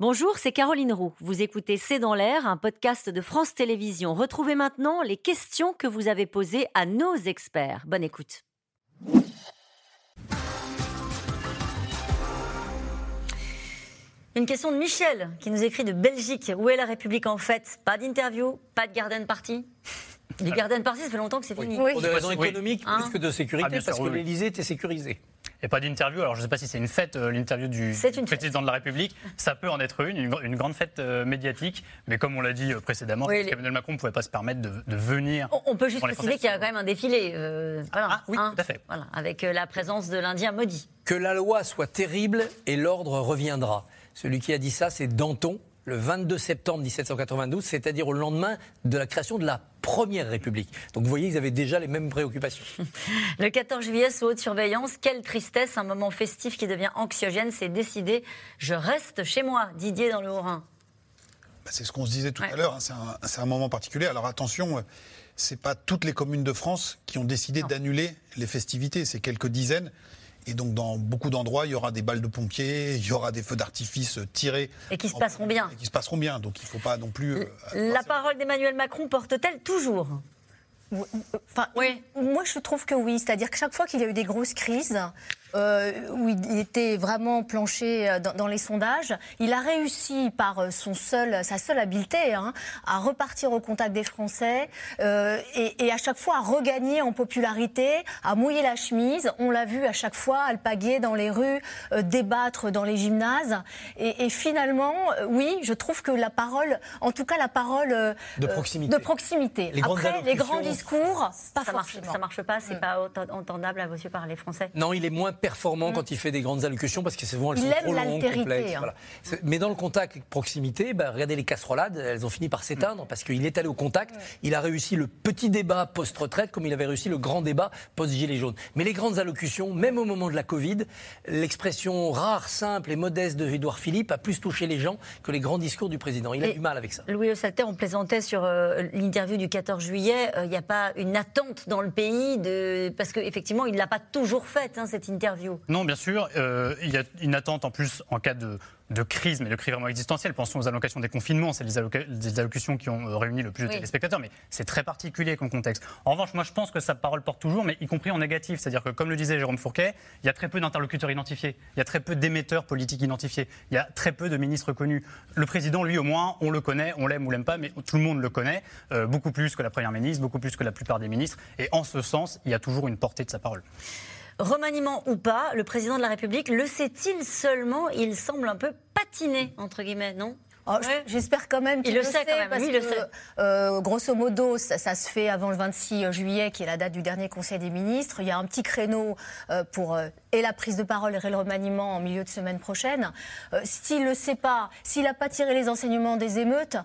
Bonjour, c'est Caroline Roux. Vous écoutez C'est dans l'air, un podcast de France Télévisions. Retrouvez maintenant les questions que vous avez posées à nos experts. Bonne écoute. Une question de Michel qui nous écrit de Belgique. Où est la République en fait? Pas d'interview, pas de garden party? Les garden party, ça fait longtemps que c'est fini. Pour des raisons économiques Hein plus que de sécurité, Ah, sûr, parce que oui, oui. l'Élysée était sécurisé. Et pas d'interview. Alors, je ne sais pas si c'est une fête, euh, l'interview du président de la République. Ça peut en être une, une, une grande fête euh, médiatique. Mais comme on l'a dit euh, précédemment, Oui, les- Emmanuel Macron ne pouvait pas se permettre de, de venir. On, on peut juste préciser qu'il y a quand même un défilé. euh, voilà, Ah, oui, tout à fait. Voilà, avec euh, la présence de l'Indien Modi. Que la loi soit terrible et l'ordre reviendra. Celui qui a dit ça, c'est Danton, le 22 septembre 1792, c'est-à-dire au lendemain de la création de la Première République. Donc vous voyez, ils avaient déjà les mêmes préoccupations. Le 14 juillet, sous haute surveillance, quelle tristesse, un moment festif qui devient anxiogène, c'est décidé. Je reste chez moi, Didier dans le Haut-Rhin. Bah, c'est ce qu'on se disait tout Ouais. à l'heure. hein, c'est un, c'est un moment particulier. Alors attention, euh, c'est pas toutes les communes de France qui ont décidé Non. d'annuler les festivités. C'est quelques dizaines. Et donc, dans beaucoup d'endroits, il y aura des balles de pompiers, il y aura des feux d'artifice tirés. Et qui se en- passeront bien. Et qui se passeront bien. Donc, il ne faut pas non plus. euh, La parole d'Emmanuel Macron porte-t-elle toujours? Enfin, Oui. Moi, je trouve que oui. C'est-à-dire que chaque fois qu'il y a eu des grosses crises, euh, où il était vraiment planché euh, dans, dans les sondages, il a réussi par euh, son seul, sa seule habileté hein, à repartir au contact des Français euh, et, et à chaque fois à regagner en popularité, à mouiller la chemise. On l'a vu à chaque fois alpaguer dans les rues, euh, débattre dans les gymnases. Et, et finalement, oui, je trouve que la parole, en tout cas la parole euh, De proximité. de proximité. Les Après, les grands discours, pas ça marche, forcément. ça marche pas, c'est pas autant- entendable à vos yeux par les Français. Non, il est moins performant quand il fait des grandes allocutions parce que souvent elles sont trop longues, complexes. hein. voilà. Mais dans le contact proximité, bah, regardez les casserolades, elles ont fini par s'éteindre parce qu'il est allé au contact. Il a réussi le petit débat post-retraite comme il avait réussi le grand débat post-gilet jaune. Mais les grandes allocutions, même au moment de la Covid, l'expression rare, simple et modeste de Édouard Philippe a plus touché les gens que les grands discours du président. Il a Et- du mal avec ça. Louis Ossalter, on plaisantait sur euh, l'interview du 14 juillet. Euh, Il n'y a pas une attente dans le pays de parce qu'effectivement, il l'a pas toujours faite hein, cette interview. Non, bien sûr. euh, il y a une attente en plus en cas de, de crise, mais de crise vraiment existentielle. Pensons aux allocations des confinements. C'est les, allocutions qui ont euh, réuni le plus de Oui. téléspectateurs, mais c'est très particulier comme contexte. En revanche, moi, je pense que sa parole porte toujours, mais y compris en négatif. C'est-à-dire que, comme le disait Jérôme Fourquet, il y a très peu d'interlocuteurs identifiés. Il y a très peu d'émetteurs politiques identifiés. Il y a très peu de ministres connus. Le président, lui, au moins, on le connaît, on l'aime ou l'aime pas, mais tout le monde le connaît, euh, beaucoup plus que la première ministre, beaucoup plus que la plupart des ministres. Et en ce sens, il y a toujours une portée de sa parole. Remaniement ou pas, le président de la République le sait-il seulement? Il semble un peu patiner entre guillemets, non? Oh, Ouais. J'espère quand même qu'il Il le sait quand même, parce le que, sait. euh, grosso modo, ça, ça se fait avant le 26 juillet, qui est la date du dernier Conseil des ministres. Il y a un petit créneau euh, pour euh, et la prise de parole et le remaniement en milieu de semaine prochaine. Euh, s'il le sait pas, s'il n'a pas tiré les enseignements des émeutes.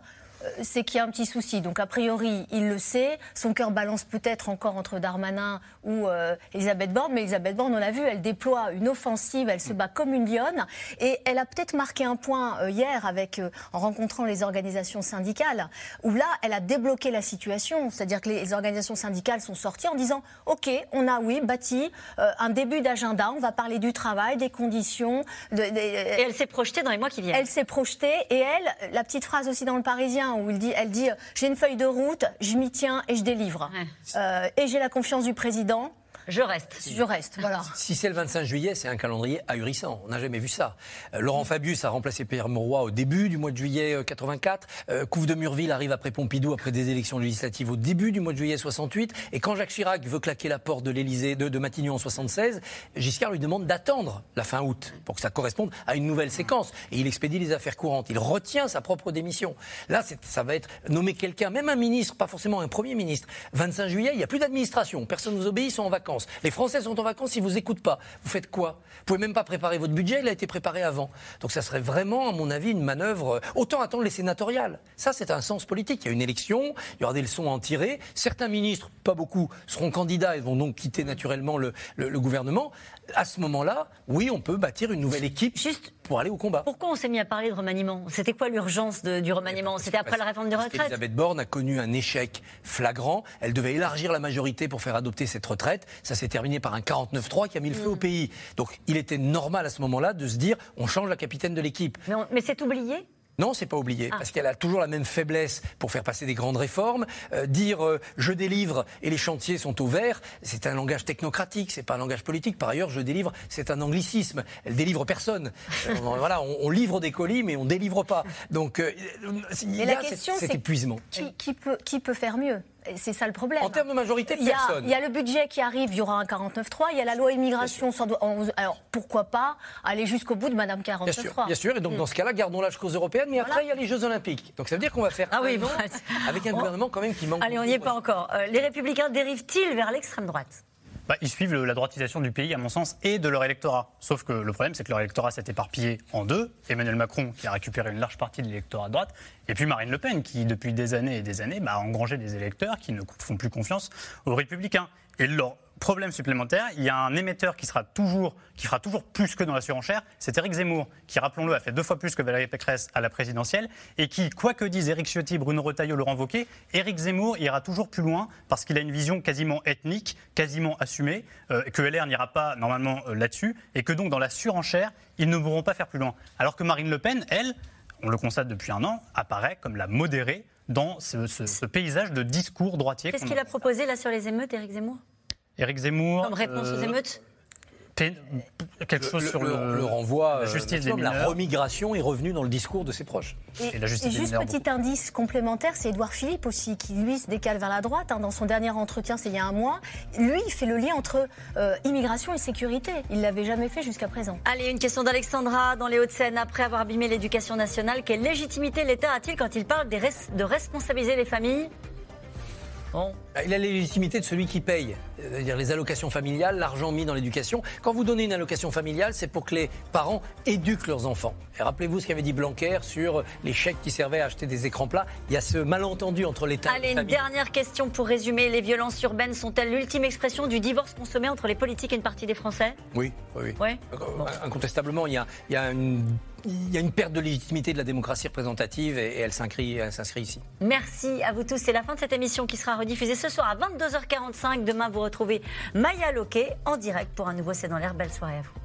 C'est qu'il y a un petit souci. Donc, a priori, il le sait. Son cœur balance peut-être encore entre Darmanin ou euh, Elisabeth Borne. Mais Elisabeth Borne, on l'a vu, elle déploie une offensive, elle se bat comme une lionne. Et elle a peut-être marqué un point euh, hier avec, euh, en rencontrant les organisations syndicales, où là, elle a débloqué la situation. C'est-à-dire que les organisations syndicales sont sorties en disant OK, on a, oui, bâti un début d'agenda. On va parler du travail, des conditions. de- Et elle s'est projetée dans les mois qui viennent. elle s'est projetée et elle, la petite phrase aussi dans le Parisien où il dit, elle dit, j'ai une feuille de route, je m'y tiens et je délivre. Ouais. Euh, et j'ai la confiance du président, Je reste. je reste. Voilà. Si c'est le 25 juillet, c'est un calendrier ahurissant. On n'a jamais vu ça. Euh, Laurent Fabius a remplacé Pierre Mauroy au début du mois de juillet euh, 84. Euh, Couve de Murville arrive après Pompidou, après des élections législatives au début du mois de juillet 68. Et quand Jacques Chirac veut claquer la porte de l'Élysée, de, de Matignon en 76, Giscard lui demande d'attendre la fin août pour que ça corresponde à une nouvelle séquence. Et il expédie les affaires courantes. Il retient sa propre démission. Là, ça va être nommer quelqu'un, même un ministre, pas forcément un premier ministre. 25 juillet, il n'y a plus d'administration. Personne ne vous obéit, ils sont en vacances. Les Français sont en vacances, ils vous écoutent pas. Vous faites quoi? Vous pouvez même pas préparer votre budget, il a été préparé avant. Donc ça serait vraiment, à mon avis, une manœuvre. euh, Autant attendre les sénatoriales. Ça, c'est un sens politique. Il y a une élection, il y aura des leçons à en tirer. Certains ministres, pas beaucoup, seront candidats et vont donc quitter naturellement le, gouvernement. à ce moment-là, oui, on peut bâtir une nouvelle équipe pour aller au combat. Pourquoi on s'est mis à parler de remaniement? C'était quoi l'urgence du remaniement? C'était après la réforme des retraites? qu'Elisabeth Borne a connu un échec flagrant. Elle devait élargir la majorité pour faire adopter cette retraite. Ça s'est terminé par un 49-3 qui a mis le feu au pays. Donc il était normal à ce moment-là de se dire on change la capitaine de l'équipe. Mais, mais c'est oublié? Non, c'est pas oublié, Ah. parce qu'elle a toujours la même faiblesse pour faire passer des grandes réformes. Euh, dire euh, je délivre et les chantiers sont au vert, c'est un langage technocratique, c'est pas un langage politique. Par ailleurs, je délivre, c'est un anglicisme. Elle délivre personne. Euh, voilà, on, on livre des colis, mais on délivre pas. Donc, il y la a cet- question, cet c'est épuisement. Qui, qui peut, qui peut faire mieux? C'est ça le problème. En termes de majorité, Il y, a, personne. il y a le budget qui arrive, il y aura un 49.3, il y a la loi immigration. sans alors pourquoi pas aller jusqu'au bout de Madame Bien 49.3 sûr, bien sûr. Et donc, dans ce cas-là, gardons l'âge cause européenne, mais après, il y a les Jeux Olympiques. Donc, ça veut dire qu'on va faire Ah oui, bon. avec un gouvernement quand même qui manque. Allez, on n'y est pas encore. Euh, les Républicains dérivent-ils vers l'extrême droite? Bah, ils suivent la droitisation du pays, à mon sens, et de leur électorat. Sauf que le problème, c'est que leur électorat s'est éparpillé en deux. Emmanuel Macron, qui a récupéré une large partie de l'électorat de droite, et puis Marine Le Pen, qui, depuis des années et des années, bah, a engrangé des électeurs qui ne font plus confiance aux républicains. Et leur problème supplémentaire, il y a un émetteur qui, sera toujours, qui fera toujours plus que dans la surenchère, c'est Éric Zemmour, qui, rappelons-le, a fait deux fois plus que Valérie Pécresse à la présidentielle, et qui, quoi que disent Éric Ciotti, Bruno Retailleau, Laurent Wauquiez, Éric Zemmour ira toujours plus loin parce qu'il a une vision quasiment ethnique, quasiment assumée, euh, que LR n'ira pas normalement euh, là-dessus, et que donc dans la surenchère, ils ne pourront pas faire plus loin. Alors que Marine Le Pen, elle, on le constate depuis un an, apparaît comme la modérée dans ce, ce- ce paysage de discours droitier. Qu'est-ce qu'il a proposé là sur les émeutes, Éric Zemmour? Éric Zemmour. Comme réponse aux euh, émeutes quelque chose le, sur le- le, le renvoi, la euh, justice des maximum, la remigration est revenue dans le discours de ses proches. Et la justice des juste mineurs, petit indice complémentaire, c'est Édouard Philippe aussi, qui lui se décale vers la droite. hein. dans son dernier entretien, c'est il y a un mois. Lui, il fait le lien entre euh, immigration et sécurité. Il l'avait jamais fait jusqu'à présent. Allez, une question d'Alexandra dans les Hauts-de-Seine. Après avoir abîmé l'éducation nationale, quelle légitimité l'État a-t-il quand il parle des res- de responsabiliser les familles? Bah, Il a la légitimité de celui qui paye, c'est-à-dire les allocations familiales, l'argent mis dans l'éducation. Quand vous donnez une allocation familiale, c'est pour que les parents éduquent leurs enfants. Et rappelez-vous ce qu'avait dit Blanquer sur les chèques qui servaient à acheter des écrans plats. Il y a ce malentendu entre l'État et Allez, les une familles. dernière question pour résumer. Les violences urbaines sont-elles l'ultime expression du divorce consommé entre les politiques et une partie des Français? Oui, oui, oui. Ouais. Euh, Incontestablement, il y a, il y a une, il y a une perte de légitimité de la démocratie représentative et, et elle s'inscrit elle s'inscrit ici. Merci à vous tous. C'est la fin de cette émission qui sera rediffusée ce soir à 22h45. Demain, vous retrouvez Maya Loquet en direct pour un nouveau C'est dans l'air. Belle soirée à vous.